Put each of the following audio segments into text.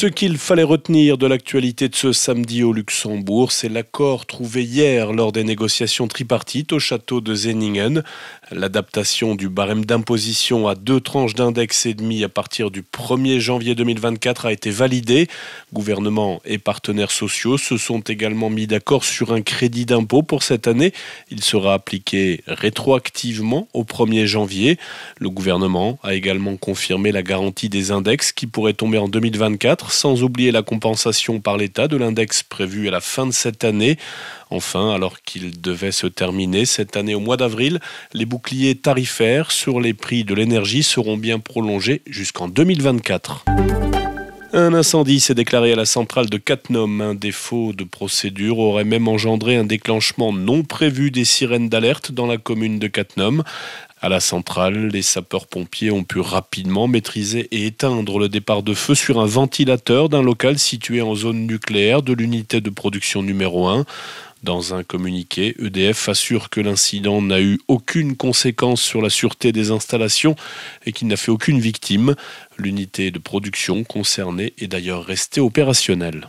Ce qu'il fallait retenir de l'actualité de ce samedi au Luxembourg, c'est l'accord trouvé hier lors des négociations tripartites au château de Zeningen. L'adaptation du barème d'imposition à deux tranches d'index et demi à partir du 1er janvier 2024 a été validée. Gouvernement et partenaires sociaux se sont également mis d'accord sur un crédit d'impôt pour cette année. Il sera appliqué rétroactivement au 1er janvier. Le gouvernement a également confirmé la garantie des index qui pourrait tomber en 2024 sans oublier la compensation par l'État de l'index prévu à la fin de cette année. Enfin, alors qu'il devait se terminer cette année au mois d'avril, les boucliers tarifaires sur les prix de l'énergie seront bien prolongés jusqu'en 2024. Un incendie s'est déclaré à la centrale de Cattenom. Un défaut de procédure aurait même engendré un déclenchement non prévu des sirènes d'alerte dans la commune de Cattenom. À la centrale, les sapeurs-pompiers ont pu rapidement maîtriser et éteindre le départ de feu sur un ventilateur d'un local situé en zone nucléaire de l'unité de production numéro 1. Dans un communiqué, EDF assure que l'incident n'a eu aucune conséquence sur la sûreté des installations et qu'il n'a fait aucune victime. L'unité de production concernée est d'ailleurs restée opérationnelle.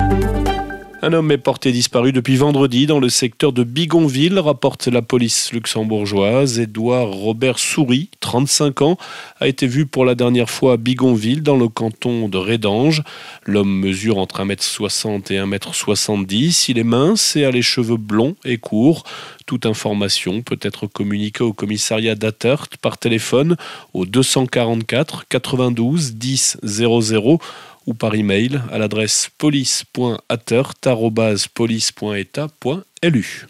Un homme est porté disparu depuis vendredi dans le secteur de Bigonville, rapporte la police luxembourgeoise. Édouard Robert Souris, 35 ans, a été vu pour la dernière fois à Bigonville, dans le canton de Rédange. L'homme mesure entre 1m60 et 1m70. Il est mince et a les cheveux blonds et courts. Toute information peut être communiquée au commissariat d'Attert par téléphone au 244 92 10 00 ou par email à l'adresse police.attert.police.eta.lu.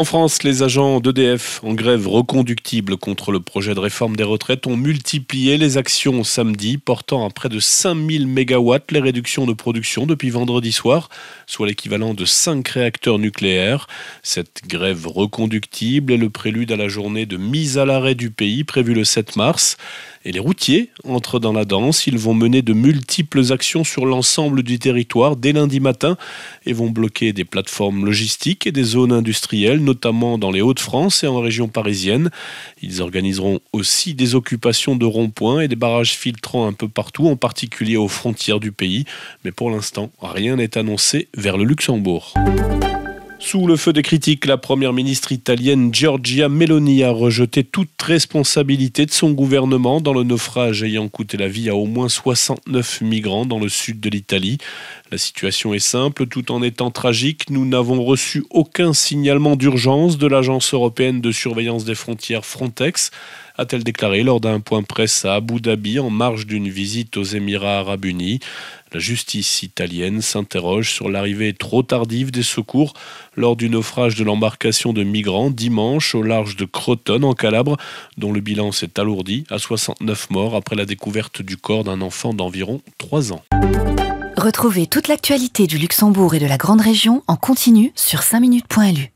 En France, les agents d'EDF en grève reconductible contre le projet de réforme des retraites ont multiplié les actions samedi, portant à près de 5000 MW les réductions de production depuis vendredi soir, soit l'équivalent de 5 réacteurs nucléaires. Cette grève reconductible est le prélude à la journée de mise à l'arrêt du pays prévue le 7 mars. Et les routiers entrent dans la danse. Ils vont mener de multiples actions sur l'ensemble du territoire dès lundi matin et vont bloquer des plateformes logistiques et des zones industrielles, notamment dans les Hauts-de-France et en région parisienne. Ils organiseront aussi des occupations de ronds-points et des barrages filtrants un peu partout, en particulier aux frontières du pays. Mais pour l'instant, rien n'est annoncé vers le Luxembourg. Sous le feu des critiques, la première ministre italienne Giorgia Meloni a rejeté toute responsabilité de son gouvernement dans le naufrage ayant coûté la vie à au moins 69 migrants dans le sud de l'Italie. La situation est simple, tout en étant tragique, nous n'avons reçu aucun signalement d'urgence de l'Agence européenne de surveillance des frontières Frontex a-t-elle déclaré lors d'un point presse à Abu Dhabi en marge d'une visite aux Émirats arabes unis. La justice italienne s'interroge sur l'arrivée trop tardive des secours lors du naufrage de l'embarcation de migrants dimanche au large de Crotone en Calabre, dont le bilan s'est alourdi à 69 morts après la découverte du corps d'un enfant d'environ 3 ans. Retrouvez toute l'actualité du Luxembourg et de la Grande Région en continu sur 5minutes.lu.